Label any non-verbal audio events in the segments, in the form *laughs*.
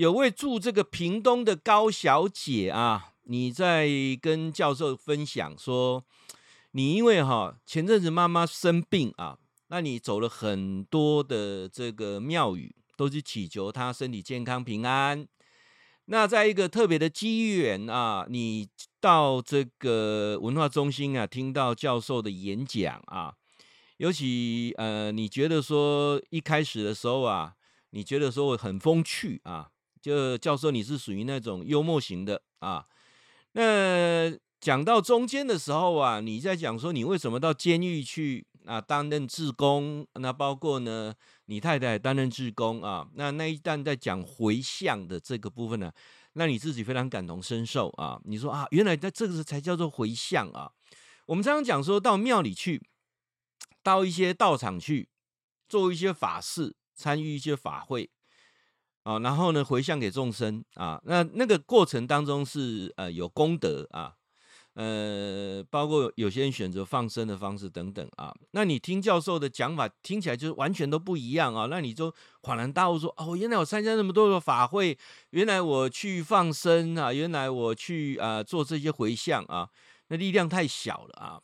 有位住这个屏东的高小姐啊，你在跟教授分享说，你因为哈前阵子妈妈生病啊，那你走了很多的这个庙宇，都是祈求她身体健康平安。那在一个特别的机缘啊，你到这个文化中心啊，听到教授的演讲啊，尤其呃，你觉得说一开始的时候啊，你觉得说我很风趣啊。就教授，你是属于那种幽默型的啊。那讲到中间的时候啊，你在讲说你为什么到监狱去啊担任志工？那包括呢，你太太担任志工啊。那那一段在讲回向的这个部分呢，啊，那你自己非常感同身受啊。你说啊，原来在这个时才叫做回向啊。我们常常讲说到庙里去，到一些道场去做一些法事，参与一些法会。啊，然后呢，回向给众生啊，那那个过程当中是呃有功德啊，呃，包括有些人选择放生的方式等等啊。那你听教授的讲法，听起来就是完全都不一样啊。那你就恍然大悟说，哦，原来我参加那么多的法会，原来我去放生啊，原来我去啊、做这些回向啊，那力量太小了啊。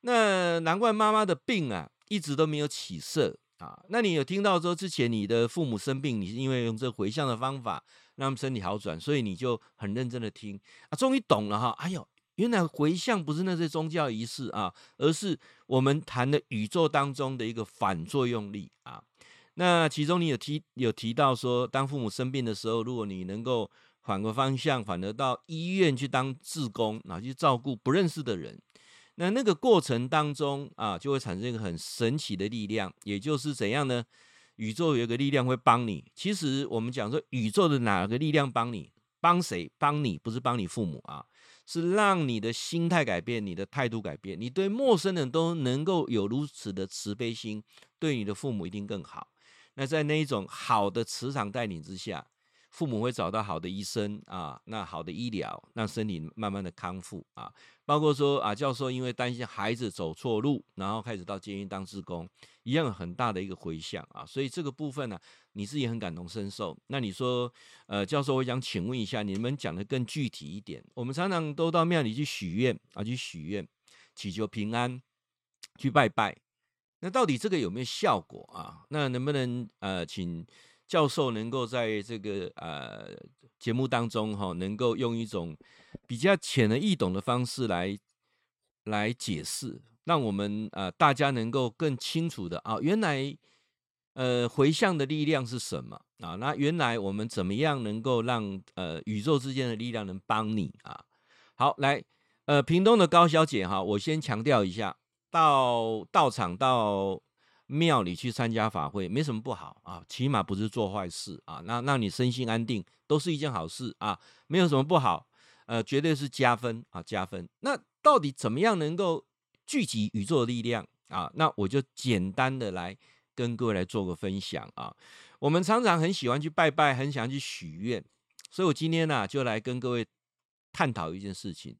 那难怪妈妈的病啊一直都没有起色。啊，那你有听到说之前你的父母生病，你是因为用这回向的方法让他们身体好转，所以你就很认真的听啊，终于懂了哈。哎呦，原来回向不是那些宗教仪式啊，而是我们谈的宇宙当中的一个反作用力啊。那其中你有提有提到说，当父母生病的时候，如果你能够反个方向，反而到医院去当志工，然后去照顾不认识的人。那那个过程当中啊，就会产生一个很神奇的力量，也就是怎样呢？宇宙有一个力量会帮你。其实我们讲说，宇宙的哪个力量帮你？帮谁？帮你，不是帮你父母啊，是让你的心态改变，你的态度改变，你对陌生人都能够有如此的慈悲心，对你的父母一定更好。那在那一种好的磁场带领之下。父母会找到好的医生啊，那好的医疗，让身体慢慢的康复啊。包括说啊，教授因为担心孩子走错路，然后开始到监狱当志工，一样很大的一个回响啊。所以这个部分呢、啊，你自己很感同身受。那你说，呃，教授，我想请问一下，你们讲的更具体一点。我们常常都到庙里去许愿啊，去许愿，祈求平安，去拜拜。那到底这个有没有效果啊？那能不能呃，请？教授能够在这个呃节目当中哈，能够用一种比较浅而易懂的方式来来解释，让我们呃大家能够更清楚的啊，原来呃回向的力量是什么啊？那原来我们怎么样能够让呃宇宙之间的力量能帮你啊？好，来呃屏东的高小姐哈，我先强调一下，到道场到。庙里去参加法会没什么不好啊，起码不是做坏事啊。那让你身心安定都是一件好事啊，没有什么不好，呃，绝对是加分啊，加分。那到底怎么样能够聚集宇宙的力量啊？那我就简单的来跟各位来做个分享啊。我们常常很喜欢去拜拜，很想去许愿，所以我今天呢、就来跟各位探讨一件事情。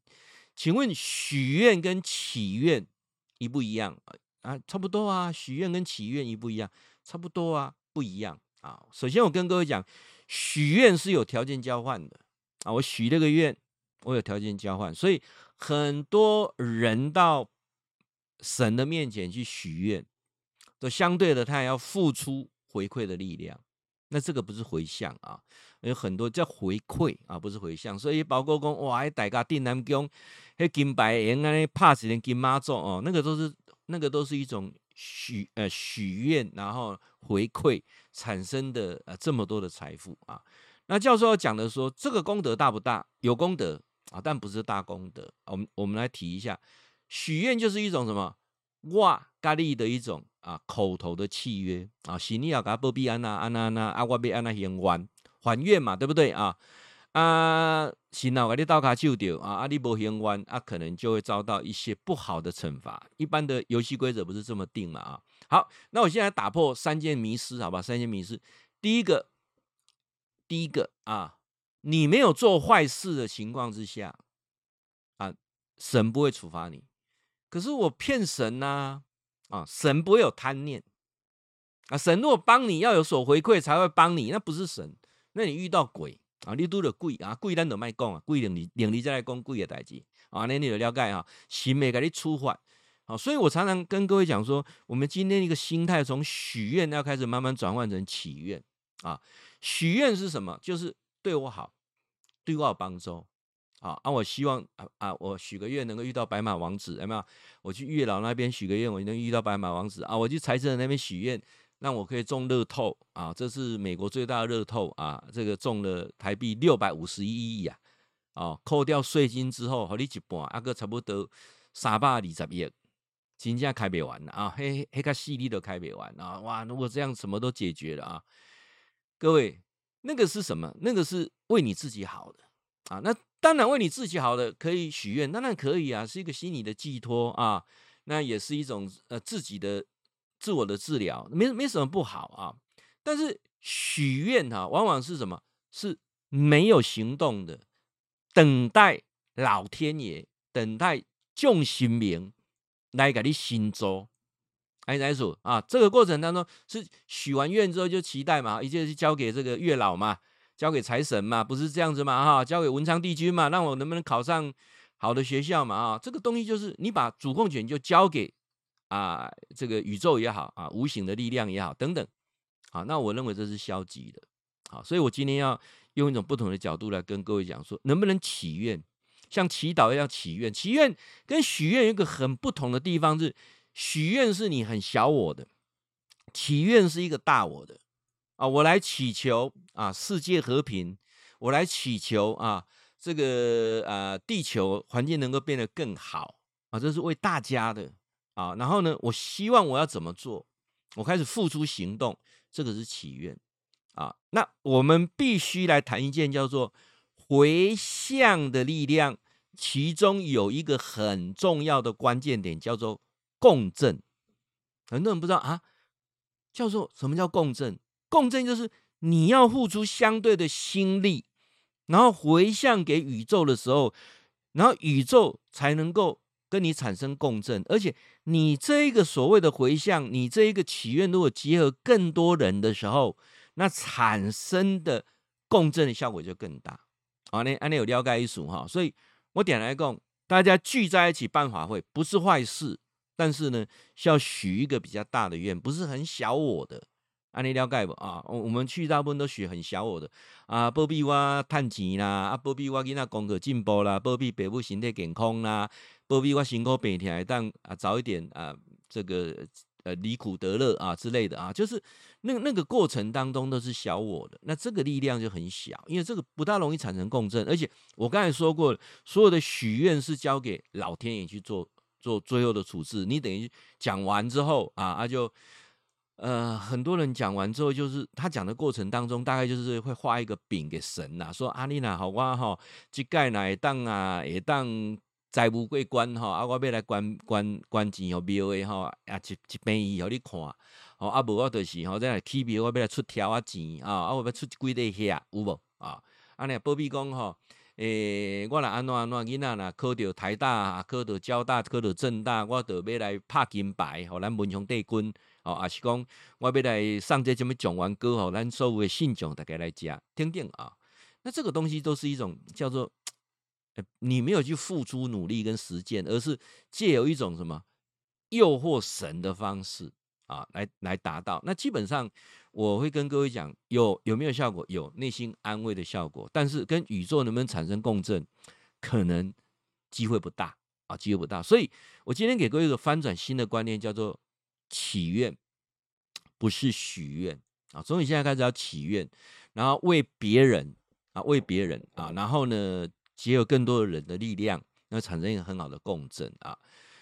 请问许愿跟祈愿一不一样？啊，差不多啊，许愿跟祈愿一不一样，差不多啊，不一样啊。首先，我跟各位讲，许愿是有条件交换的啊。我许这个愿，我有条件交换，所以很多人到神的面前去许愿，都相对的，他也要付出回馈的力量。那这个不是回向啊，有很多叫回馈啊，不是回向。所以包括讲哇，大家定南宫，迄金白银啊，拍死人金妈祖哦，那个都是。那个都是一种许呃许愿，然后回馈产生的呃这么多的财富啊。那教授要讲的说，这个功德大不大？有功德啊，但不是大功德。我们我们来提一下，许愿就是一种什么哇咖喱的一种啊口头的契约啊，心里要给他保庇安娜安娜安娜阿我被安娜还完还愿嘛，对不对啊？啊，行了，我你刀卡就掉啊，阿你不还完啊，可能就会遭到一些不好的惩罚。一般的游戏规则不是这么定嘛啊。好，那我现在打破三件迷思，好吧？三件迷思，第一个，第一个啊，你没有做坏事的情况之下啊，神不会处罚你。可是我骗神呐啊，神不会有贪念啊，神若帮你要有所回馈才会帮你，那不是神。那你遇到鬼啊，你拄着鬼啊，鬼咱就卖讲啊，鬼灵你灵你再来讲鬼的代志啊，那你就了解哈，心没给你触发。好，所以我常常跟各位讲说，我们今天一个心态从许愿要开始慢慢转换成祈愿啊。许愿是什么？就是对我好，对我有帮助啊。啊，我希望啊啊，我许个愿能够遇到白马王子，有没有？我去月老那边许个愿，我能遇到白马王子啊。我去财神那边许愿，让我可以中乐透啊。这是美国最大的乐透啊，这个中了台币六百五十一亿啊。哦，扣掉税金之后，和你一半，啊个差不多三百二十亿。金价开不完了啊，黑黑卡犀利都开不完啊！哇，如果这样什么都解决了啊，各位，那个是什么？那个是为你自己好的啊。那当然为你自己好的可以许愿，当然可以啊，是一个心理的寄托啊。那也是一种呃自己的自我的治疗，没没什么不好啊。但是许愿哈，往往是什么？是没有行动的，等待老天爷，等待众神明。来给你新做，哎，来说啊，这个过程当中是许完愿之后就期待嘛，一切是交给这个月老嘛，交给财神嘛，不是这样子嘛哈，交给文昌帝君嘛，让我能不能考上好的学校嘛啊，这个东西就是你把主控权就交给啊这个宇宙也好啊，无形的力量也好等等，好，那我认为这是消极的，好，所以我今天要用一种不同的角度来跟各位讲说，能不能祈愿？像祈祷一样祈愿，祈愿跟许愿有一个很不同的地方是，许愿是你很小我的，祈愿是一个大我的。啊，我来祈求啊世界和平，我来祈求啊这个啊地球环境能够变得更好。啊，这是为大家的啊，然后呢，我希望我要怎么做，我开始付出行动，这个是祈愿啊，那我们必须来谈一件叫做。回向的力量，其中有一个很重要的关键点，叫做共振。很多人不知道啊，叫做什么叫共振？共振就是你要付出相对的心力，然后回向给宇宙的时候，然后宇宙才能够跟你产生共振。而且你这一个所谓的回向，你这一个祈愿，如果结合更多人的时候，那产生的共振的效果就更大。啊，那安那有了解一思哈，所以我点来讲，大家聚在一起办法会不是坏事，但是呢，需要许一个比较大的愿，不是很小我的。安尼了解不啊？我我们去大部分都许很小我的啊，保庇我赚钱啦，啊，保庇我囡仔功课进步啦，保庇爸母身体健康啦，保庇我辛苦白天当啊早一点啊这个。呃，离苦得乐啊之类的啊，就是那那个过程当中都是小我的，那这个力量就很小，因为这个不大容易产生共振，而且我刚才说过，所有的许愿是交给老天爷去做做最后的处置，你等于讲完之后啊，啊就呃很多人讲完之后，就是他讲的过程当中，大概就是会画一个饼给神呐，说阿丽娜好哇哈，这盖哪当啊，也当。财务过关吼，啊，我要来关关关钱吼，庙的吼，啊，一一便宜互你看，吼，啊，无我就是吼，再来起庙，我要来出条啊钱啊，啊，我要出几块遐，有无啊？啊，你保庇讲吼，诶、我来安怎安怎囡仔呐，考到台大，考到交大，考到政大，我就要来拍金牌，吼，咱文雄帝君，吼，啊是讲我要来上这什么状元歌，吼，咱所有的信众大家来食，听听啊，那这个东西都是一种叫做。你没有去付出努力跟实践，而是借有一种什么诱惑神的方式啊，来来达到。那基本上我会跟各位讲，有有没有效果？有内心安慰的效果，但是跟宇宙能不能产生共振，可能机会不大啊，机会不大。所以我今天给各位一个翻转新的观念，叫做祈愿，不是许愿啊。从你现在开始要祈愿，然后为别人啊，为别人啊，然后呢？结合更多的人的力量，那产生一个很好的共振啊。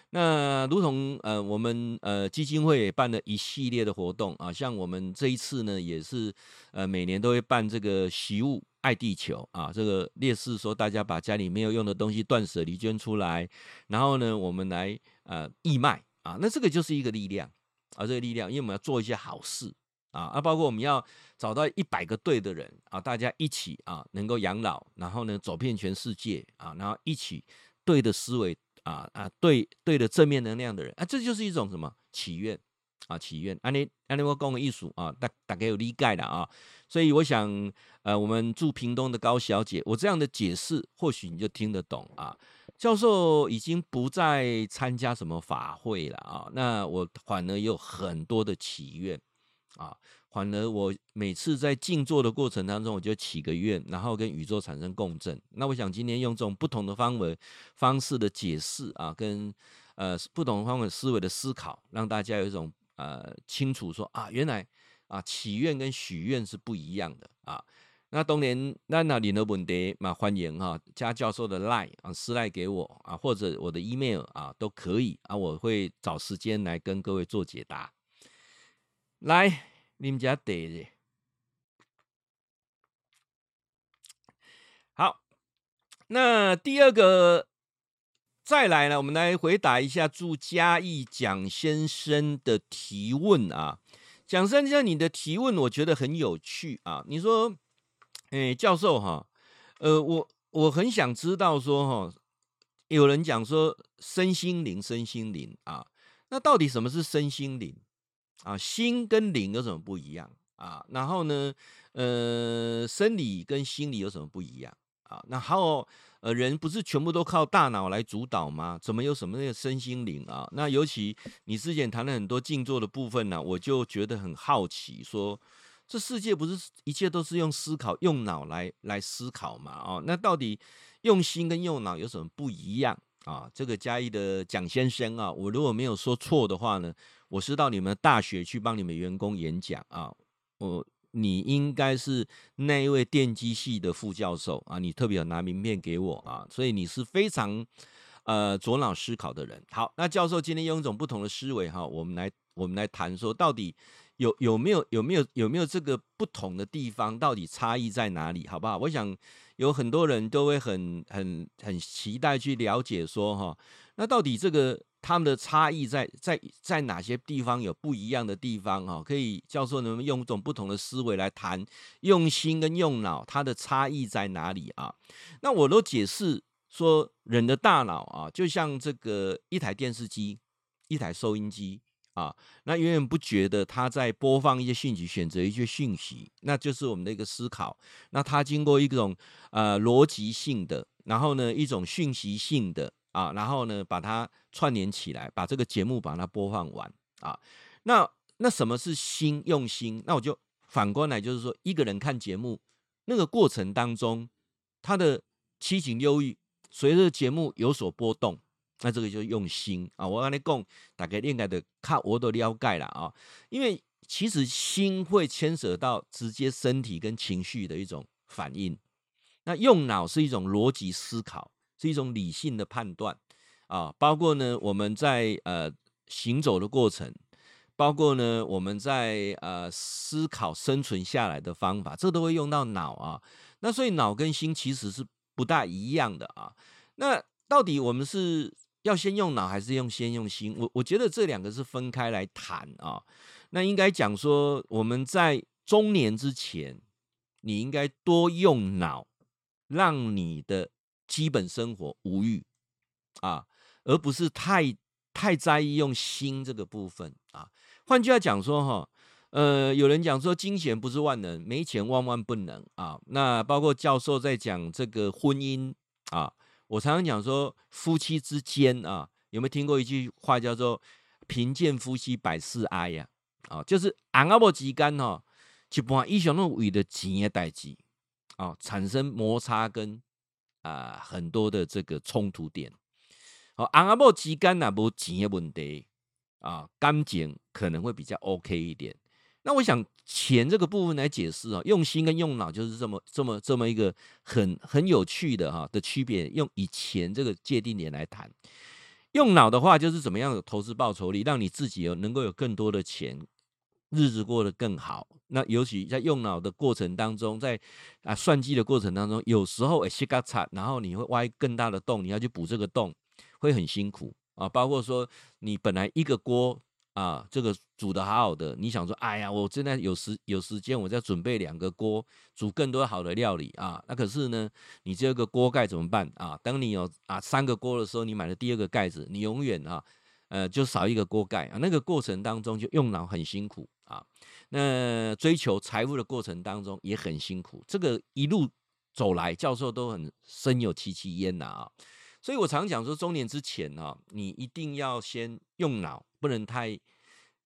那如同呃，我们呃基金会也办了一系列的活动啊，像我们这一次呢，也是呃每年都会办这个习物爱地球啊，这个烈士说大家把家里没有用的东西断舍离捐出来，然后呢，我们来呃义卖啊，那这个就是一个力量啊，这个力量，因为我们要做一些好事。啊，啊，包括我们要找到一百个对的人啊，大家一起啊，能够养老，然后呢，走遍全世界啊，然后一起对的思维啊啊，对对的正面能量的人啊，这就是一种什么祈愿啊，祈愿，安尼安尼我讲的艺术啊，大大概有理解了啊。所以我想，呃，我们驻屏东的高小姐，我这样的解释，或许你就听得懂啊。教授已经不再参加什么法会了啊，那我反而有很多的祈愿啊，反而我每次在静坐的过程当中，我就祈个愿，然后跟宇宙产生共振。那我想今天用这种不同的方为方式的解释啊，跟呃不同方法思维的思考，让大家有一种呃清楚说啊，原来啊祈愿跟许愿是不一样的啊。那当然，那那你的问题嘛，欢迎哈加教授的 line 啊，私赖给我啊，或者我的 email 啊，都可以啊，我会找时间来跟各位做解答。来，你们家得的。好，那第二个再来呢，我们来回答一下祝嘉义蒋先生的提问啊。蒋先生，你的提问我觉得很有趣啊，你说。哎，教授哈，呃，我我很想知道说哈，有人讲说身心灵，身心灵啊，那到底什么是身心灵啊？心跟灵有什么不一样啊？然后呢，呃，生理跟心理有什么不一样啊？那还有呃，人不是全部都靠大脑来主导吗？怎么有什么那个身心灵啊？那尤其你之前谈了很多静坐的部分呢，我就觉得很好奇说。这世界不是一切都是用思考、用脑来来思考嘛？哦，那到底用心跟用脑有什么不一样啊？这个嘉义的蒋先生啊，我如果没有说错的话呢，我是到你们大学去帮你们员工演讲啊。我你应该是那一位电机系的副教授啊，你特别有拿名片给我啊，所以你是非常呃左脑思考的人。好，那教授今天用一种不同的思维哈，我们来我们来谈说到底。有有没有有没有有没有这个不同的地方？到底差异在哪里？好不好？我想有很多人都会很很很期待去了解说哈，那到底这个他们的差异在在在哪些地方有不一样的地方哈？可以教授能不能用一种不同的思维来谈用心跟用脑它的差异在哪里啊？那我都解释说，人的大脑啊，就像这个一台电视机，一台收音机。啊，那源源不觉得，他在播放一些讯息，选择一些讯息，那就是我们的一个思考。那他经过一种呃逻辑性的，然后呢一种讯息性的啊，然后呢把它串联起来，把这个节目把它播放完啊。那那什么是心？用心？那我就反过来就是说，一个人看节目那个过程当中，他的七情六欲随着节目有所波动。那这个就用心啊！我跟你讲，大概应该的看我都了解了啊。因为其实心会牵涉到直接身体跟情绪的一种反应。那用脑是一种逻辑思考，是一种理性的判断啊。包括呢，我们在呃行走的过程，包括呢我们在呃思考生存下来的方法，这都会用到脑啊。那所以脑跟心其实是不大一样的啊。那到底我们是？要先用脑还是用先用心？我我觉得这两个是分开来谈啊。那应该讲说，我们在中年之前，你应该多用脑，让你的基本生活无欲啊，而不是太太在意用心这个部分啊。换句话讲说哈，呃，有人讲说金钱不是万能，没钱万万不能啊。那包括教授在讲这个婚姻啊。我常常讲说，夫妻之间啊，有没有听过一句话叫做“贫贱夫妻百事哀”呀？啊，就是昂阿伯之间哈，一般以上都为了钱的代志啊，产生摩擦跟啊很多的这个冲突点。好，昂阿伯之间那无钱的问题啊，感情可能会比较 OK 一点。那我想钱这个部分来解释啊，用心跟用脑就是这么这么这么一个很很有趣的哈的区别。用以钱这个界定点来谈，用脑的话就是怎么样有投资报酬率，让你自己有能够有更多的钱，日子过得更好。那尤其在用脑的过程当中，在啊算计的过程当中，有时候哎西嘎惨，然后你会挖更大的洞，你要去补这个洞，会很辛苦啊。包括说你本来一个锅。啊，这个煮得好好的，你想说，哎呀，我现在有时有时间，我再准备两个锅，煮更多好的料理啊。那可是呢，你这个锅盖怎么办啊？等你有啊三个锅的时候，你买了第二个盖子，你永远啊呃，就少一个锅盖啊。那个过程当中就用脑很辛苦啊。那追求财富的过程当中也很辛苦。这个一路走来，教授都很深有戚戚焉呐啊。所以我常讲说，中年之前啊，你一定要先用脑，不能太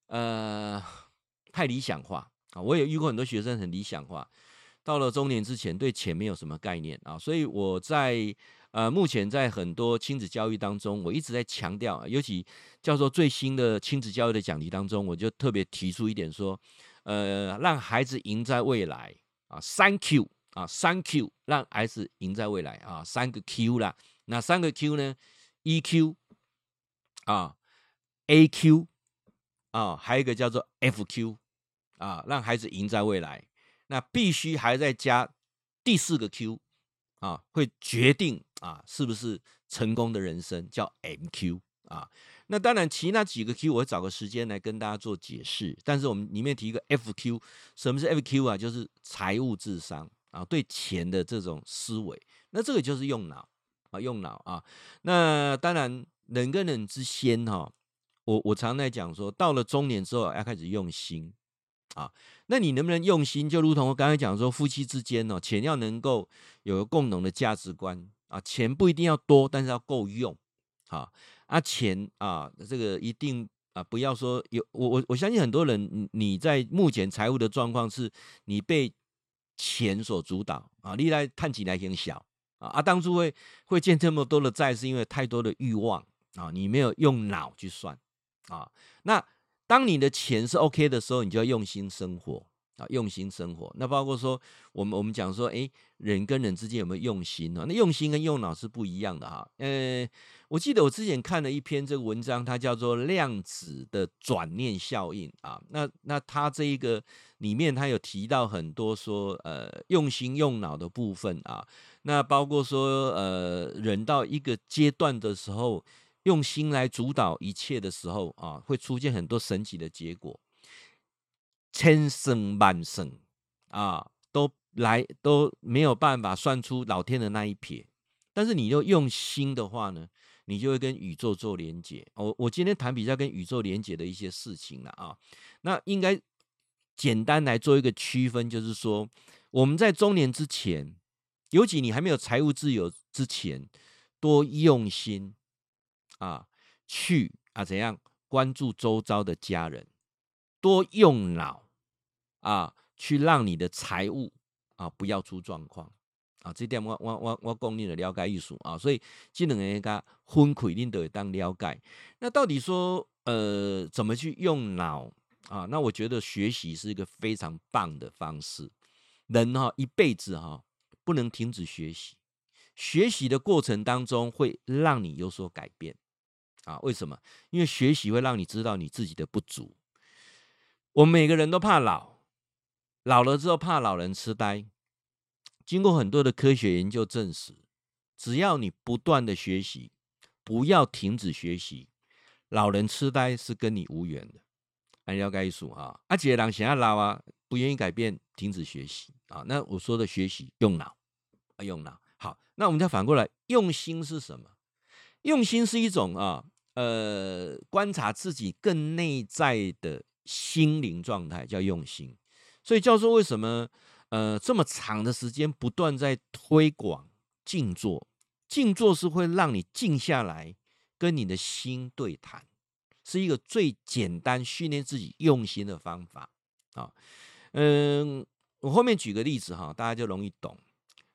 呃太理想化啊。我也遇过很多学生很理想化，到了中年之前对钱没有什么概念啊。所以我在。呃，目前在很多亲子教育当中，我一直在强调，尤其教授最新的亲子教育的讲题当中，我就特别提出一点说，呃，让孩子赢在未来啊，三 Q 啊，三 Q，让孩子赢在未来啊，三个 Q 啦，那三个 Q 呢？EQ 啊，AQ 啊，还有一个叫做 FQ 啊，让孩子赢在未来，那必须还在加第四个 Q。啊，会决定啊，是不是成功的人生叫 MQ 啊？那当然，其他几个 Q 我会找个时间来跟大家做解释。但是我们里面提一个 FQ，什么是 FQ 啊？就是财务智商啊，对钱的这种思维。那这个就是用脑啊，用脑啊。那当然，人跟人之间哈，我我常在讲说，到了中年之后要开始用心。啊，那你能不能用心？就如同我刚才讲说，夫妻之间哦，钱要能够有个共同的价值观啊，钱不一定要多，但是要够用。啊啊，钱啊，这个一定啊，不要说有我我我相信很多人，你在目前财务的状况是，你被钱所主导啊，历来看起来很小啊，啊，当初会会欠这么多的债，是因为太多的欲望啊，你没有用脑去算啊，那。当你的钱是 OK 的时候，你就要用心生活啊，用心生活。那包括说，我们我们讲说，诶，人跟人之间有没有用心呢？那用心跟用脑是不一样的哈。呃，我记得我之前看了一篇这个文章，它叫做量子的转念效应啊。那那它这一个里面，它有提到很多说，呃，用心用脑的部分啊。那包括说，呃，人到一个阶段的时候。用心来主导一切的时候啊，会出现很多神奇的结果，千胜万胜啊，都来都没有办法算出老天的那一撇。但是你又用心的话呢，你就会跟宇宙做连接。我我今天谈比较跟宇宙连接的一些事情了啊。那应该简单来做一个区分，就是说我们在中年之前，尤其你还没有财务自由之前，多用心。啊，去啊，怎样关注周遭的家人，多用脑啊，去让你的财务啊不要出状况啊。这点我我我我讲你的了解意思啊，所以这两个人家分开你都会当了解。那到底说呃怎么去用脑啊？那我觉得学习是一个非常棒的方式。人哈、一辈子哈、不能停止学习，学习的过程当中会让你有所改变。啊，为什么？因为学习会让你知道你自己的不足。我们每个人都怕老，老了之后怕老人痴呆。经过很多的科学研究证实，只要你不断的学习，不要停止学习，老人痴呆是跟你无缘的。按了解意思啊，阿杰人想要老啊，不愿意改变，停止学习啊。那我说的学习用脑用脑。好，那我们再反过来，用心是什么？用心是一种啊，呃，观察自己更内在的心灵状态，叫用心。所以教授为什么呃这么长的时间不断在推广静坐？静坐是会让你静下来，跟你的心对谈，是一个最简单训练自己用心的方法啊。嗯，我后面举个例子哈，大家就容易懂。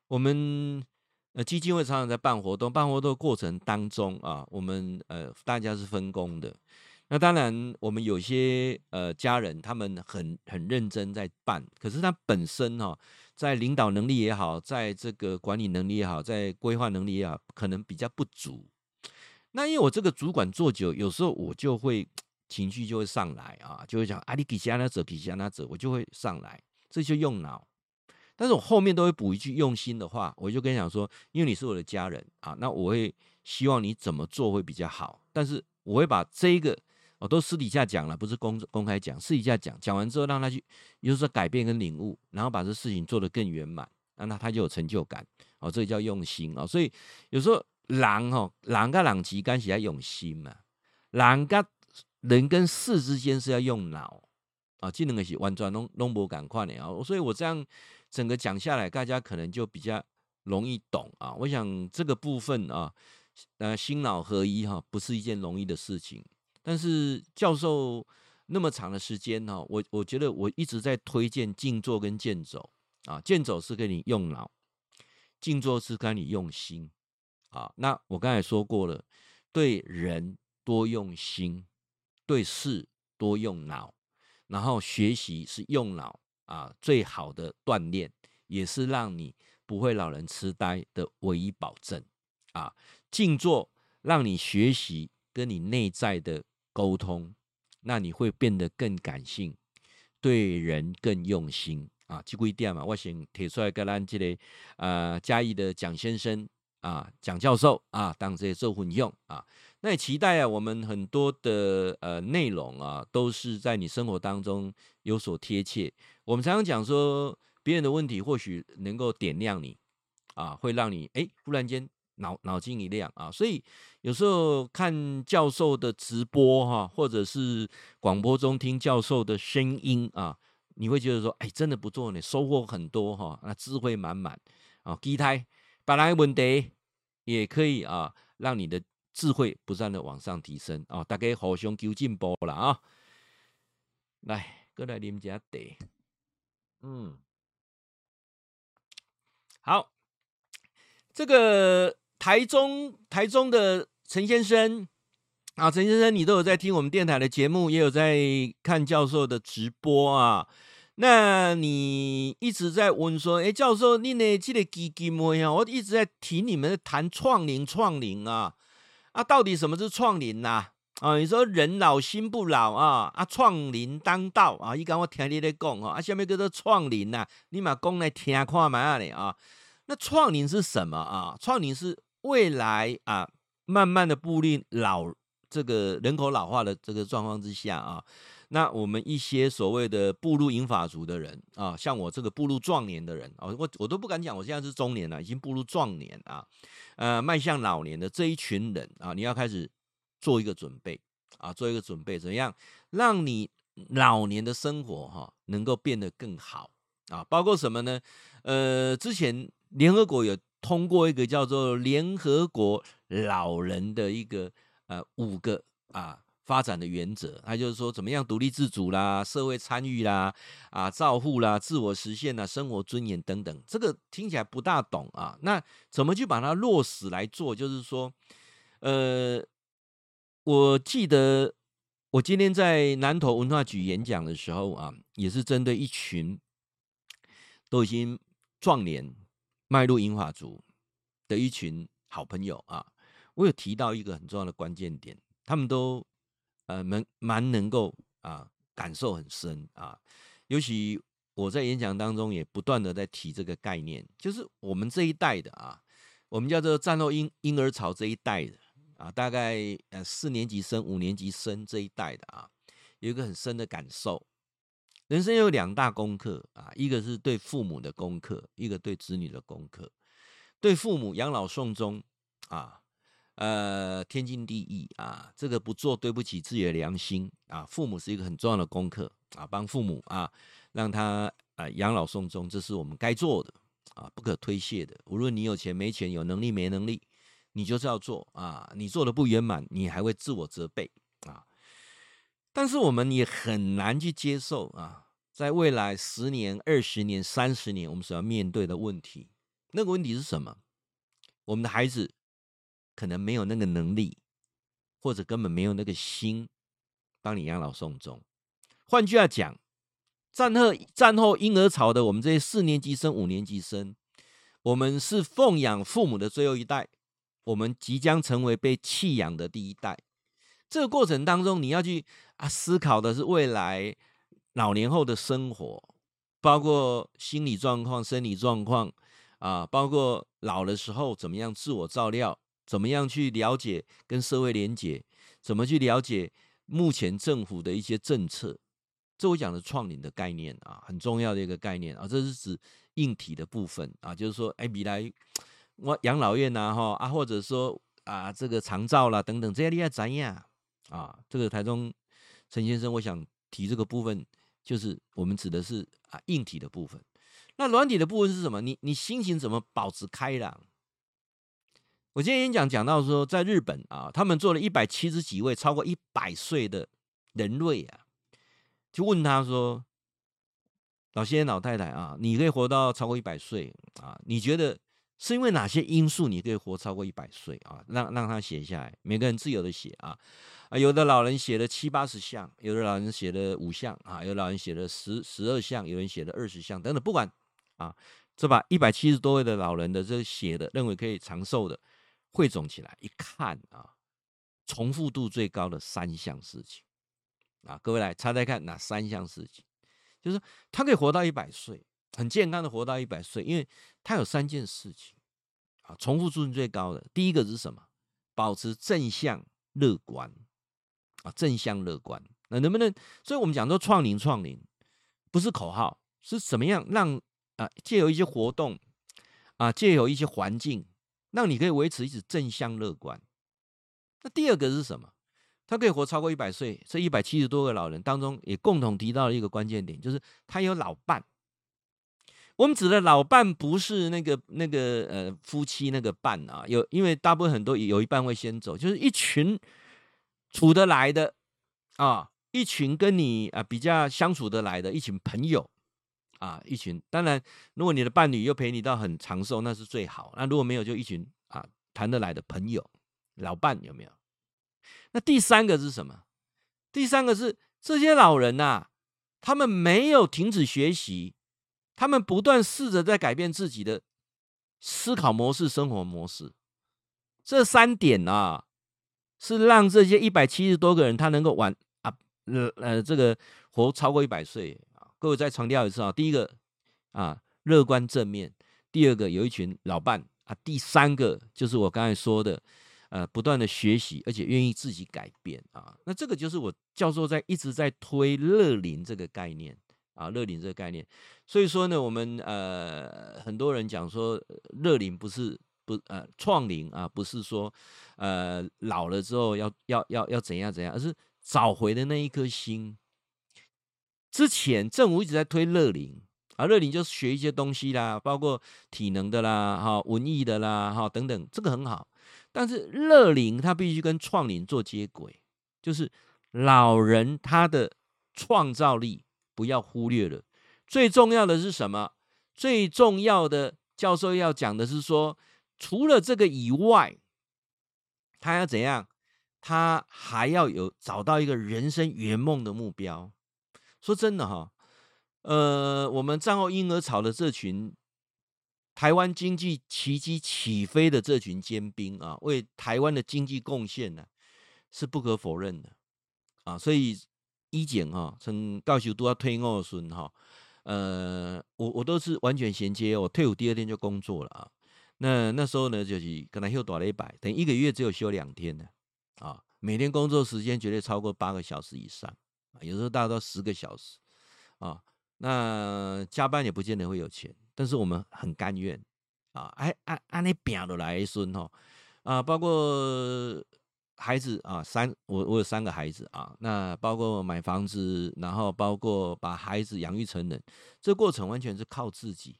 我们。呃，基金会常常在办活动，办活动的过程当中啊，我们呃大家是分工的。那当然，我们有些呃家人他们很很认真在办，可是他本身哈、在领导能力也好，在这个管理能力也好，在规划能力也好，可能比较不足。那因为我这个主管做久，有时候我就会情绪就会上来啊，就会讲啊，你给下那者，给下那者，我就会上来，这就用脑。但是我后面都会补一句用心的话，我就跟你讲说，因为你是我的家人啊，那我会希望你怎么做会比较好。但是我会把这个，我都私底下讲了，不是公公开讲，私底下讲，讲完之后让他去，有时候改变跟领悟，然后把这事情做得更圆满，那他他就有成就感哦，这个叫用心啊。所以有时候人哦，人跟人之间是要用心嘛，人跟人跟事之间是要用脑啊，技能是完全拢拢无赶快的啊，所以我这样整个讲下来，大家可能就比较容易懂啊。我想这个部分啊，呃，心脑合一哈，不是一件容易的事情。但是教授那么长的时间哈，我我觉得我一直在推荐静坐跟健走啊，健走是给你用脑，静坐是跟你用心。啊，那我刚才说过了，对人多用心，对事多用脑，然后学习是用脑啊，最好的锻炼，也是让你不会老人痴呆的唯一保证啊。静坐让你学习跟你内在的沟通，那你会变得更感性，对人更用心啊。这几点嘛，我先提出来跟咱这个呃嘉义的蒋先生。啊，蒋教授啊，当这些做混用啊，那也期待啊，我们很多的呃内容啊，都是在你生活当中有所贴切。我们常常讲说，别人的问题或许能够点亮你啊，会让你哎忽然间脑脑筋一亮啊。所以有时候看教授的直播哈、啊，或者是广播中听教授的声音啊，你会觉得说，哎，真的不错呢，收获很多哈，那智慧满满啊，期待把来问题。也可以啊，让你的智慧不断的往上提升啊！大家互相求进步了啊！来，过来啉一下茶。嗯，好，这个台中台中的陈先生啊，陈先生，你都有在听我们电台的节目，也有在看教授的直播啊。那你一直在问说，哎，教授，你呢？这个基金会啊，我一直在听你们谈创龄，创龄啊，啊，到底什么是创龄呐？啊，啊你说人老心不老啊，啊，创龄当道啊，伊刚我听你在讲啊，下面叫做创龄呐，你嘛讲来听看嘛咧啊？那创龄是什么啊？创龄是未来啊，慢慢的步入老这个人口老化的这个状况之下啊。那我们一些所谓的步入银发族的人啊，像我这个步入壮年的人啊，我我都不敢讲，我现在是中年了，已经步入壮年啊，呃，迈向老年的这一群人啊，你要开始做一个准备啊，做一个准备，怎么样让你老年的生活哈能够变得更好啊？包括什么呢？呃，之前联合国有通过一个叫做联合国老人的一个呃五个啊。发展的原则，他就是说，怎么样独立自主啦，社会参与啦，啊，照护啦，自我实现啦，生活尊严等等。这个听起来不大懂啊，那怎么去把它落实来做？就是说，呃，我记得我今天在南投文化局演讲的时候啊，也是针对一群都已经壮年迈入银发族的一群好朋友啊，我有提到一个很重要的关键点，他们都。呃，蛮蛮能够啊，感受很深啊。尤其我在演讲当中也不断的在提这个概念，就是我们这一代的啊，我们叫做战后婴婴儿潮这一代的啊，大概呃四年级生、五年级生这一代的啊，有一个很深的感受。人生有两大功课啊，一个是对父母的功课，一个对子女的功课。对父母养老送终啊。呃，天经地义啊，这个不做对不起自己的良心啊。父母是一个很重要的功课啊，帮父母啊，让他啊养老送终，这是我们该做的啊，不可推卸的。无论你有钱没钱，有能力没能力，你就是要做啊。你做的不圆满，你还会自我责备啊。但是我们也很难去接受啊，在未来十年、二十年、三十年，我们所要面对的问题，那个问题是什么？我们的孩子。可能没有那个能力，或者根本没有那个心，帮你养老送终。换句话讲，战后战后婴儿潮的我们这些四年级生、五年级生，我们是奉养父母的最后一代，我们即将成为被弃养的第一代。这个过程当中，你要去啊思考的是未来老年后的生活，包括心理状况、生理状况啊，包括老的时候怎么样自我照料。怎么样去了解跟社会连结？怎么去了解目前政府的一些政策？这我讲的创领的概念啊，很重要的一个概念啊，这是指硬体的部分啊，就是说，哎，未来我养老院呐，哈啊，或者说啊，这个长照啦等等，这些你要怎样？啊。这个台中陈先生，我想提这个部分，就是我们指的是啊硬体的部分。那软体的部分是什么？你你心情怎么保持开朗？我今天演讲讲到说，在日本啊，他们做了一百七十几位超过一百岁的人类啊，就问他说：“老先生、老太太啊，你可以活到超过一百岁啊？你觉得是因为哪些因素你可以活超过一百岁啊？”让让他写下来，每个人自由的写啊啊，有的老人写了七八十项，有的老人写了五项啊，有老人写了十十二项，有人写了二十项等等，不管。啊，这把一百七十多位的老人的这写的，认为可以长寿的，汇总起来一看啊，重复度最高的三项事情啊，各位来猜猜看哪三项事情？就是他可以活到一百岁，很健康的活到一百岁，因为他有三件事情啊，重复出现最高的。第一个是什么？保持正向乐观啊，正向乐观。那能不能？所以我们讲说创龄，创龄不是口号，是怎么样让？啊，借由一些活动，啊，借由一些环境，让你可以维持一直正向乐观。那第二个是什么？他可以活超过一百岁，这一百七十多个老人当中，也共同提到了一个关键点，就是他有老伴。我们指的老伴不是那个那个呃夫妻那个伴啊，有因为大部分很多有一半会先走，就是一群处得来的啊，一群跟你啊比较相处得来的一群朋友。啊，一群当然，如果你的伴侣又陪你到很长寿，那是最好。那如果没有，就一群啊谈得来的朋友、老伴有没有？那第三个是什么？第三个是这些老人呐、啊，他们没有停止学习，他们不断试着在改变自己的思考模式、生活模式。这三点啊，是让这些一百七十多个人他能够玩啊呃呃这个活超过一百岁啊。各位再强调一次啊，第一个啊，乐观正面；第二个有一群老伴啊；第三个就是我刚才说的，呃，不断的学习，而且愿意自己改变啊。那这个就是我教授在一直在推乐龄这个概念啊，乐龄这个概念。所以说呢，我们呃很多人讲说，乐龄不是不呃创龄啊，不是说呃老了之后要要要要怎样怎样，而是找回的那一颗心。之前政府一直在推乐龄啊，乐龄就是学一些东西啦，包括体能的啦、哈文艺的啦、哈等等，这个很好。但是乐龄它必须跟创龄做接轨，就是老人他的创造力不要忽略了。最重要的是什么？最重要的教授要讲的是说，除了这个以外，他要怎样？他还要有找到一个人生圆梦的目标。说真的哈，呃，我们战后婴儿潮的这群台湾经济奇迹起飞的这群尖兵啊，为台湾的经济贡献呢，是不可否认的啊。所以以前哈，从教授都要退伍的时候哈，呃，我我都是完全衔接，我退伍第二天就工作了啊。那那时候呢，就是可能休短了一百，等一个月只有休两天的啊，每天工作时间绝对超过八个小时以上。有时候大概都十个小时啊，那加班也不见得会有钱，但是我们很甘愿啊，哎哎哎，你拼的来孙哈啊，包括孩子啊，三我我有三个孩子啊，那包括买房子，然后包括把孩子养育成人，这过程完全是靠自己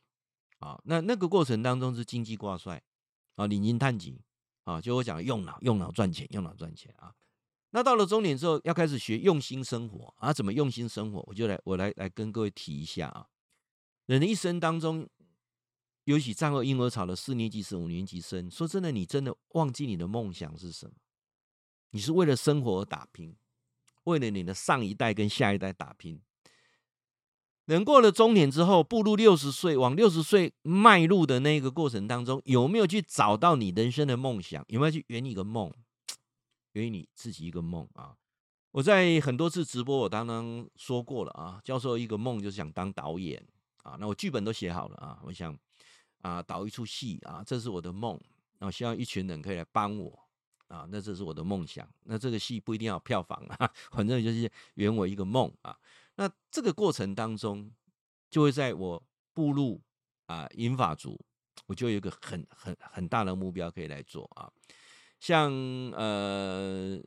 啊，那那个过程当中是经济挂帅啊，领银探级啊，就我讲用脑用脑赚钱，用脑赚钱啊。那到了中年之后，要开始学用心生活啊？怎么用心生活？我就来，我来来跟各位提一下啊。人的一生当中，尤其战后婴儿潮的四年级生、五年级生，说真的，你真的忘记你的梦想是什么？你是为了生活而打拼，为了你的上一代跟下一代打拼。人过了中年之后，步入六十岁，往六十岁迈入的那个过程当中，有没有去找到你人生的梦想？有没有去圆你一个梦？圆你自己一个梦啊！我在很多次直播，我刚刚说过了啊。教授一个梦就是想当导演啊，那我剧本都写好了啊，我想啊导一出戏啊，这是我的梦。那我希望一群人可以来帮我啊，那这是我的梦想。那这个戏不一定要票房啊，*laughs* 反正就是圆我一个梦啊。那这个过程当中，就会在我步入啊银发族，我就有一个很很很大的目标可以来做啊。像呃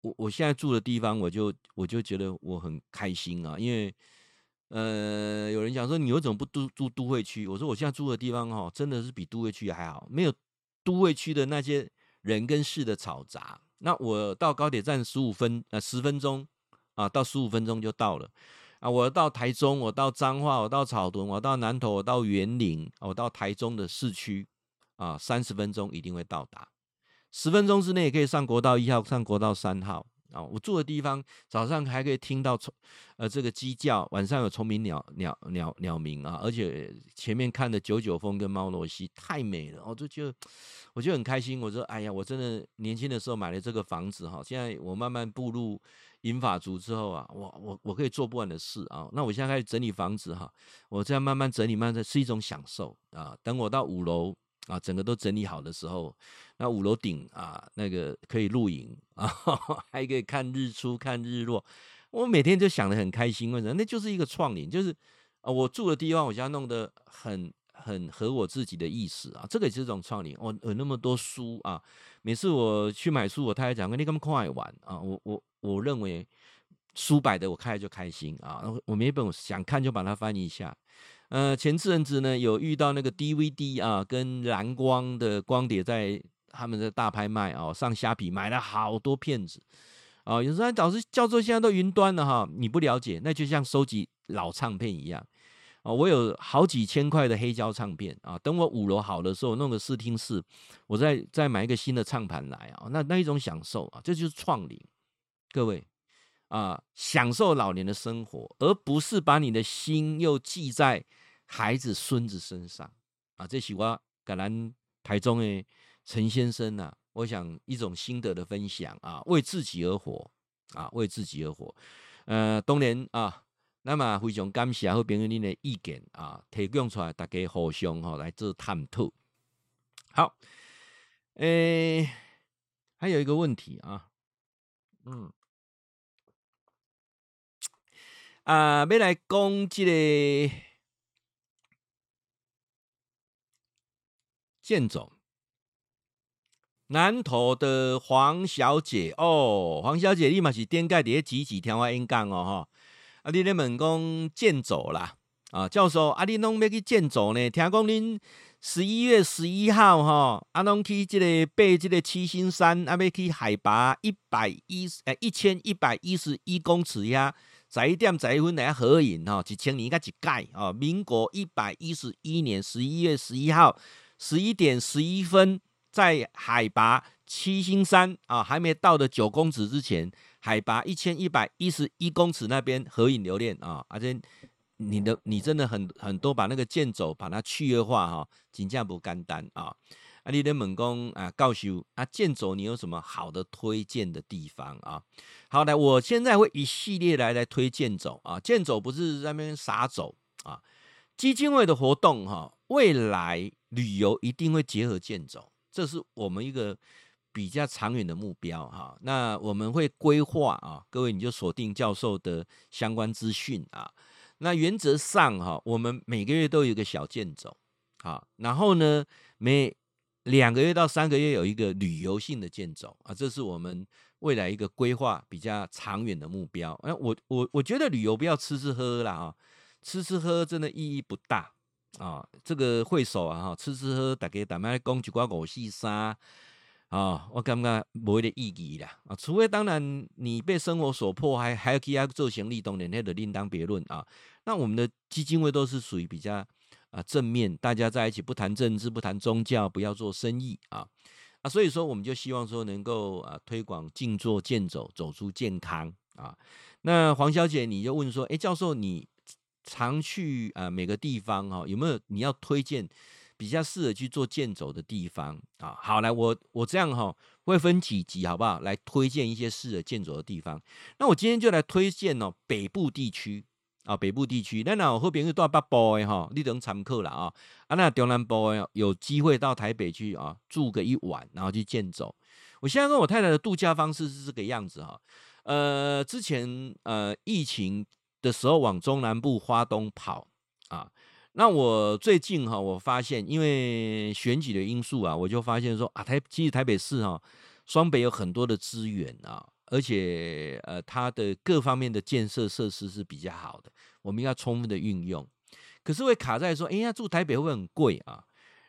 我我现在住的地方，我就我就觉得我很开心啊，因为呃，有人讲说你为什么不住住都会区？我说我现在住的地方哈，真的是比都会区还好，没有都会区的那些人跟事的嘈杂。那我到高铁站十五分呃十分钟啊，到十五分钟就到了啊。我到台中，我到彰化，我到草屯，我到南投，我到员林，我到台中的市区啊，三十分钟一定会到达。十分钟之内也可以上国道一号，上国道三号啊。我住的地方早上还可以听到虫呃这个鸡叫，晚上有虫鸣鸟鸟鸟鸟鸣啊，而且前面看的九九峰跟猫罗溪太美了，我就觉得我就很开心。我说哎呀，我真的年轻的时候买了这个房子哈，现在我慢慢步入银发族之后啊，我我我可以做不完的事啊。那我现在开始整理房子哈，我这样慢慢整理，慢慢是一种享受啊。等我到五楼。啊，整个都整理好的时候，那五楼顶啊，那个可以露营 *laughs* 啊，还可以看日出、看日落。我每天就想得很开心，为什么？那就是一个创林，就是啊，我住的地方，我家弄得很很合我自己的意思啊。这个也是一种创林。我有那么多书啊，每次我去买书，我太太讲，你干嘛快玩啊？我我我认为书摆的我看就开心啊。我每一本想看就把它翻一下。呃，前次阵子呢，有遇到那个 DVD 啊，跟蓝光的光碟在他们的大拍卖啊，上虾皮买了好多片子啊。有时候导师教授现在都云端了哈，你不了解，那就像收集老唱片一样啊。我有好几千块的黑胶唱片啊，等我五楼好的时候，弄个视听室，我再再买一个新的唱盘来啊，那那一种享受啊，这就是创龄，各位啊，享受老年的生活，而不是把你的心又记在。孩子、孙子身上啊，这是我跟咱台中的陈先生啊，我想一种心得的分享啊，为自己而活啊，为自己而活。呃，当然啊，那么非常感谢好朋友您的意见啊，提供出来大家互相哈来做探讨。好，诶、欸，还有一个问题啊，嗯，啊，要来讲这个。健走，南投的黄小姐哦，黄小姐，你嘛是点盖的几几听我演讲哦哈，啊，你咧问讲健走啦，啊，教授，啊，你拢要去健走呢？听讲恁十一月十一号哈，啊，拢去这个爬这个七星山，啊，要去海拔一百一十诶一千一百一十一公尺呀，十一点十一分来合影哈，一千年甲一届哦，民国一百一十一年十一月十一号。十一点十一分，在海拔七星山啊还没到的九公尺之前，海拔一千一百一十一公尺那边合影留念啊！而且你的你真的很很多把那个剑走把它趣味化哈，真正不简单啊！啊，你的猛攻啊，告诉啊剑走你有什么好的推荐的地方啊？好来，我现在会一系列来来推荐走啊，剑走不是在那边傻走啊。基金会的活动哈，未来旅游一定会结合健走，这是我们一个比较长远的目标哈。那我们会规划啊，各位你就锁定教授的相关资讯啊。那原则上哈，我们每个月都有一个小健走啊，然后呢，每两个月到三个月有一个旅游性的健走啊，这是我们未来一个规划比较长远的目标。哎，我我我觉得旅游不要吃吃喝喝啦啊。吃吃喝喝真的意义不大啊！这个会所啊，哈，吃吃喝，大家慢慢讲一寡五四三啊，我感觉没得意义啦啊！除非当然你被生活所迫，还还要去要做行李动的，那得另当别论啊。那我们的基金会都是属于比较啊正面，大家在一起不谈政治，不谈宗教，不要做生意啊啊！所以说，我们就希望说能够啊推广静坐健走，走出健康啊。那黄小姐，你就问说，哎，教授你。常去啊，每个地方哈，有没有你要推荐比较适合去做健走的地方啊？好，来我我这样哈，会分几集好不好？来推荐一些适合健走的地方。那我今天就来推荐哦，北部地区啊，北部地区。那那我后边是到北部的哈，你等常客了啊。啊，那中南部有机会到台北去啊，住个一晚，然后去健走。我现在跟我太太的度假方式是这个样子哈。呃，之前呃疫情。的时候往中南部花东跑啊，那我最近哈，我发现因为选举的因素啊，我就发现说啊，台其实台北市哈，双北有很多的资源啊，而且呃，它的各方面的建设设施是比较好的，我们要充分的运用。可是会卡在说，哎呀，住台北会不会很贵啊？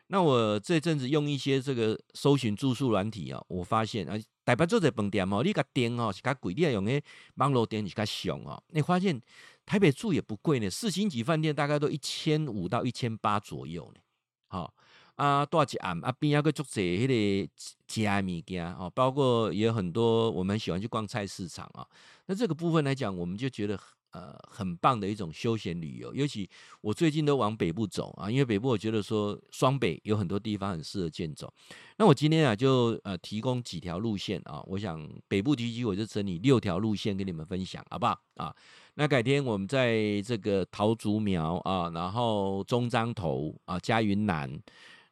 那我这阵子用一些这个搜寻住宿软体啊，我发现啊，台北做在饭店哦，你个店哦是较贵，你要用个网络店是较凶哦。你发现台北住也不贵呢，四星级饭店大概都一千五到一千八左右呢。好、哦。啊，多一暗啊，边有个做这迄个加物件哦，包括也有很多我们喜欢去逛菜市场啊。那这个部分来讲，我们就觉得呃很棒的一种休闲旅游。尤其我最近都往北部走啊，因为北部我觉得说双北有很多地方很适合健走。那我今天啊就呃提供几条路线啊，我想北部地区我就整理六条路线跟你们分享，好不好啊？那改天我们在这个桃竹苗啊，然后中彰投啊，嘉云南。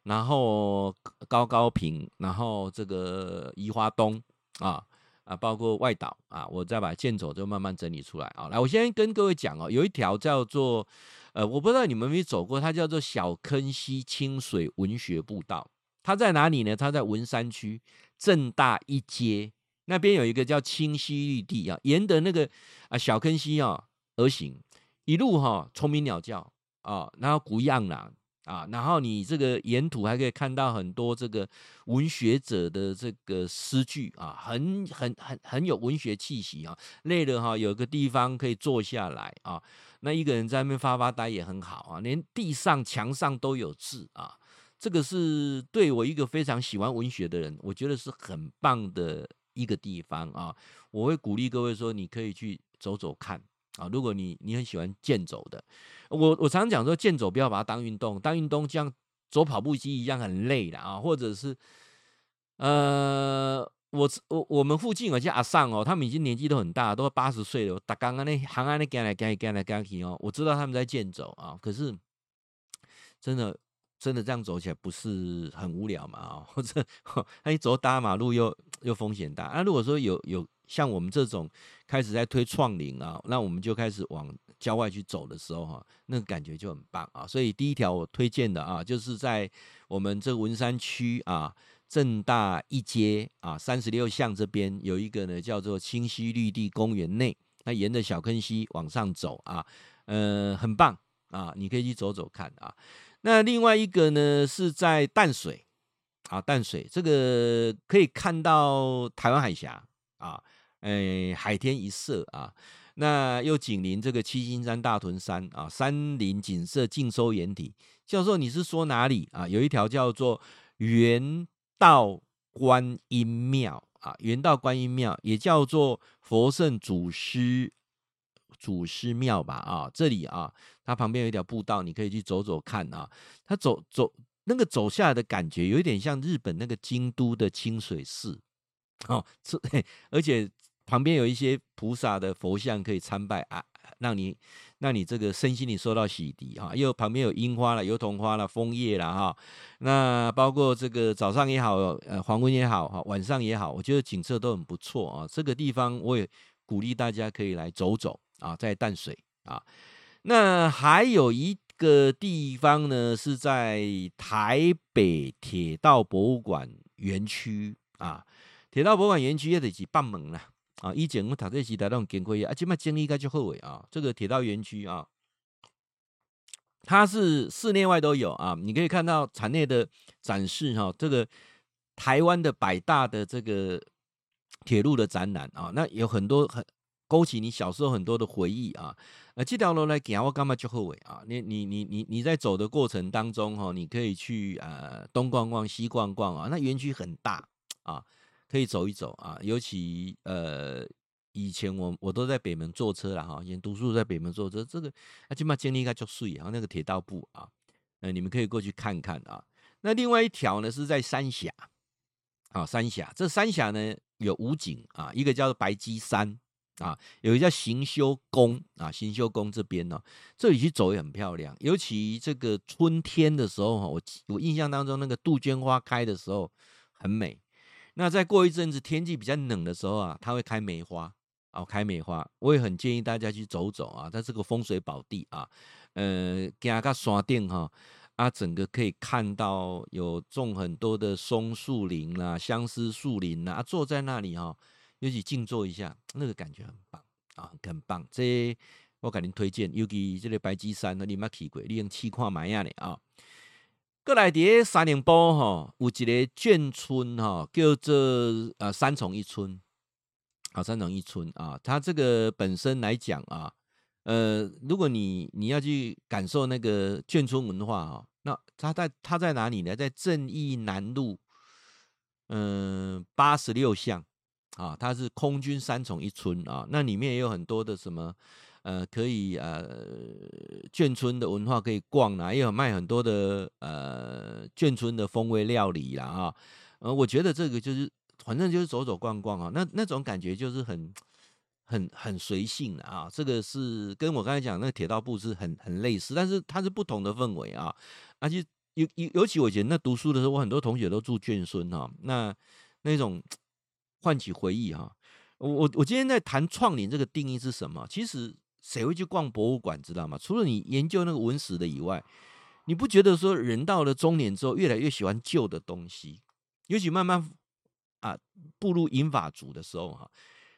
然后高高屏，然后这个宜花东啊啊，包括外岛啊，我再把健走就慢慢整理出来啊。来，我先跟各位讲哦，有一条叫做呃，我不知道你们有没有走过，它叫做小坑溪清水文学步道。它在哪里呢？它在文山区正大一街那边有一个叫清溪绿地啊，沿着那个啊小坑溪啊而行，一路哈虫鸣鸟叫啊，然后古样朗。啊，然后你这个沿途还可以看到很多这个文学者的这个诗句啊，很很很很有文学气息啊。累了哈，有个地方可以坐下来啊，那一个人在那边发发呆也很好啊。连地上墙上都有字啊，这个是对我一个非常喜欢文学的人，我觉得是很棒的一个地方啊。我会鼓励各位说，你可以去走走看。啊，如果你你很喜欢健走的，我我常常讲说，健走不要把它当运动，当运动像走跑步机一样很累的啊，或者是呃，我我我们附近有些阿桑哦，他们已经年纪都很大，都八十岁了，打刚刚那行安那干来干来干来干去哦，我知道他们在健走啊，可是真的真的这样走起来不是很无聊嘛啊，或者那 *laughs* 你走大马路又又风险大啊，如果说有有。像我们这种开始在推创领啊，那我们就开始往郊外去走的时候哈，那个感觉就很棒啊。所以第一条我推荐的啊，就是在我们这文山区啊，正大一街啊，三十六巷这边有一个呢，叫做清溪绿地公园内，那沿着小坑溪往上走啊，呃，很棒啊，你可以去走走看啊。那另外一个呢，是在淡水啊，淡水这个可以看到台湾海峡啊。哎，海天一色啊，那又紧邻这个七星山、大屯山啊，山林景色尽收眼底。教授，你是说哪里啊？有一条叫做元道观音庙啊，元道观音庙也叫做佛圣祖师祖师庙吧？啊，这里啊，它旁边有一条步道，你可以去走走看啊。它走走那个走下来的感觉，有一点像日本那个京都的清水寺哦，这 *laughs* 而且。旁边有一些菩萨的佛像可以参拜啊，让你让你这个身心里受到洗涤哈。又旁边有樱花了，油桐花了，枫叶了哈。那包括这个早上也好，呃，黄昏也好哈，晚上也好，我觉得景色都很不错啊。这个地方我也鼓励大家可以来走走啊，在淡水啊。那还有一个地方呢，是在台北铁道博物馆园区啊。铁道博物馆园区也得去半门了。啊，以前我读这时代都经过啊，今麦经历该就好诶啊。这个铁道园区啊，它是室内外都有啊，你可以看到场内的展示哈、这个台湾的百大的这个铁路的展览啊，那有很多很勾起你小时候很多的回忆啊。呃，这条路来讲，我干嘛就好诶啊？你你你你你在走的过程当中哈，你可以去呃东逛逛西逛逛啊，那园区很大啊。可以走一走啊，尤其呃，以前我我都在北门坐车了哈，以前读书在北门坐车，这个啊，起码经历一下就睡啊，那个铁道部啊，呃，你们可以过去看看啊。那另外一条呢是在三峡啊，三峡这三峡呢有五景啊，一个叫做白鸡山啊，有一家行修宫啊，行修宫这边呢，这里去走也很漂亮，尤其这个春天的时候哈，我我印象当中那个杜鹃花开的时候很美。那再过一阵子，天气比较冷的时候啊，它会开梅花啊，开梅花，我也很建议大家去走走啊，它是个风水宝地啊，呃，加个山顶哈，啊，整个可以看到有种很多的松树林啦、相思树林啦，啊，坐在那里哈，尤其静坐一下，那个感觉很棒啊，很棒。这我给您推荐，尤其这个白鸡山，你没去过，你用气看买下的啊。过来的三林坡哈，有一个眷村哈，叫做呃三重一村啊，三重一村啊，它这个本身来讲啊，呃，如果你你要去感受那个眷村文化哈，那它在它在哪里呢？在正义南路，嗯八十六巷啊，它是空军三重一村啊，那里面也有很多的什么。呃，可以呃，眷村的文化可以逛啦，也有卖很多的呃眷村的风味料理啦啊。呃，我觉得这个就是反正就是走走逛逛啊，那那种感觉就是很很很随性的啊。这个是跟我刚才讲那个铁道部是很很类似，但是它是不同的氛围啊。而且尤尤尤其我以前那读书的时候，我很多同学都住眷村哈，那那种唤起回忆哈。我我我今天在谈创龄这个定义是什么？其实。谁会去逛博物馆，知道吗？除了你研究那个文史的以外，你不觉得说人到了中年之后，越来越喜欢旧的东西？尤其慢慢啊步入银发族的时候，哈，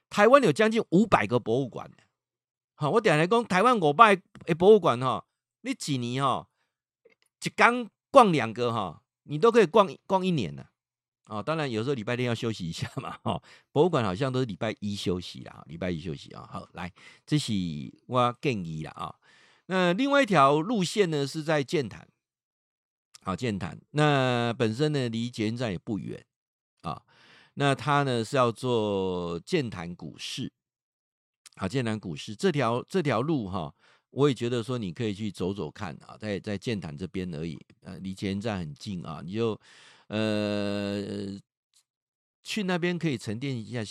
台湾有将近五百个博物馆。好，我点来讲，台湾五百个博物馆，哈，你几年哈，就刚逛两个，哈，你都可以逛逛一年了。哦，当然有时候礼拜天要休息一下嘛。哦，博物馆好像都是礼拜一休息啦，礼拜一休息啊。好，来，这是我建议啦啊。那另外一条路线呢，是在剑潭。好，剑潭那本身呢离捷运站也不远啊。那它呢是要做剑潭股市。好，剑潭股市这条这条路哈，我也觉得说你可以去走走看啊，在在剑潭这边而已，呃，离捷运站很近啊，你就。呃，去那边可以沉淀一下。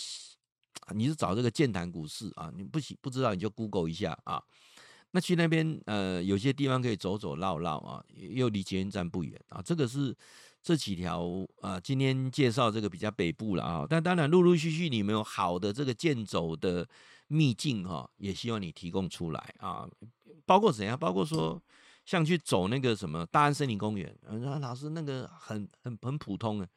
你是找这个剑潭股市啊？你不行不知道你就 Google 一下啊。那去那边呃，有些地方可以走走绕绕啊，又离捷运站不远啊。这个是这几条啊，今天介绍这个比较北部了啊。但当然，陆陆续续你们有好的这个健走的秘境哈，也希望你提供出来啊。包括怎样？包括说。像去走那个什么大安森林公园，啊，老师那个很很很普通的，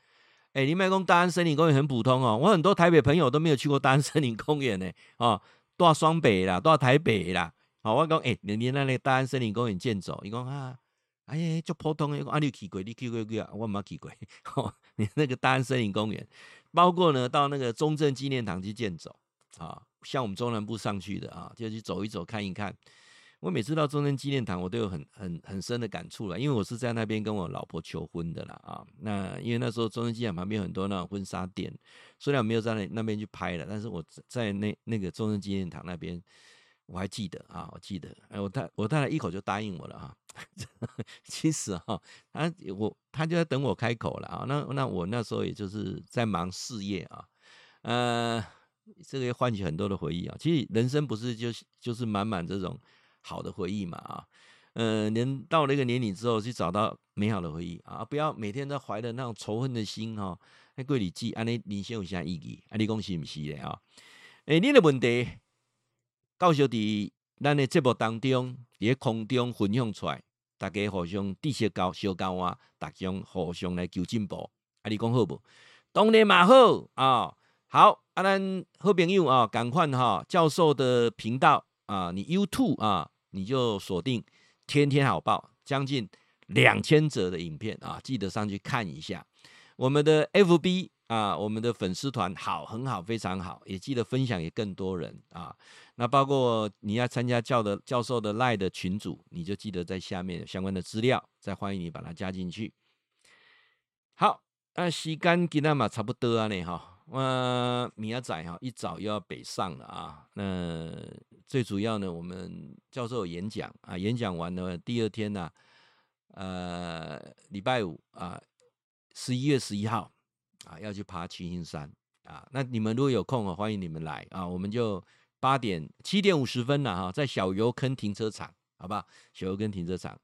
哎，林麦公大安森林公园很普通哦，我很多台北朋友都没有去过大安森林公园呢，哦，都要双北啦，都要台北啦，好，我讲，哎，你你那个大安森林公园健走，你讲啊，哎呀，就普通的，啊，你去过，你去过过啊，我没去过，*laughs* 哦，你那个大安森林公园，包括呢到那个中正纪念堂去健走，啊，像我们中南部上去的啊，就去走一走看一看。我每次到中正纪念堂，我都有很很很深的感触了，因为我是在那边跟我老婆求婚的啦啊。那因为那时候中正纪念堂旁边很多那种婚纱店，虽然我没有在那那边去拍了，但是我在那那个中正纪念堂那边，我还记得啊，我记得，哎，我太我太太一口就答应我了啊。*laughs* 其实哈，他我他就在等我开口了啊。那那我那时候也就是在忙事业啊，呃，这个也唤起很多的回忆啊。其实人生不是就就是满满这种。好的回忆嘛啊，呃，人到了一个年龄之后，去找到美好的回忆啊，不要每天都怀着那种仇恨的心哈。那贵里记，安尼人生有啥意义？啊，你讲是不是的啊？诶，你的问题，到时候伫咱的节目当中，伫空中分享出来，大家互相知识交小交啊，大家互相来求进步。啊，你讲好不？当然嘛好啊，好啊，咱好朋友啊，赶快哈，教授的频道啊，你 YouTube 啊。你就锁定天天好报，将近两千则的影片啊，记得上去看一下。我们的 FB 啊，我们的粉丝团好，很好，非常好，也记得分享给更多人啊。那包括你要参加教的教授的赖的群组，你就记得在下面有相关的资料，再欢迎你把它加进去。好，那时间今天嘛差不多啊，呢哈。呃，明仔哈，一早又要北上了啊。那最主要呢，我们教授演讲啊，演讲完了第二天呢、啊，呃，礼拜五啊，十一月十一号啊，要去爬七星山啊。那你们如果有空啊，欢迎你们来啊。我们就八点七点五十分了哈，在小油坑停车场，好不好？小油坑停车场。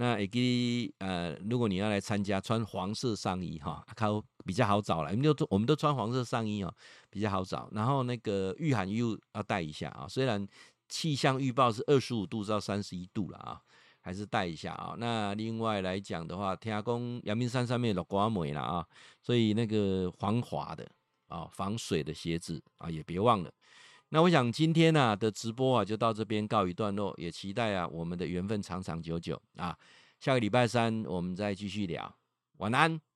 那也可以呃，如果你要来参加，穿黄色上衣哈，靠比较好找了。我们都我们都穿黄色上衣哦，比较好找。然后那个御寒衣要带一下啊，虽然气象预报是二十五度到三十一度了啊，还是带一下啊。那另外来讲的话，天涯宫阳明山上面有刮梅了啊，所以那个防滑的啊，防水的鞋子啊，也别忘了。那我想今天、啊、的直播啊，就到这边告一段落，也期待啊我们的缘分长长久久啊。下个礼拜三我们再继续聊，晚安。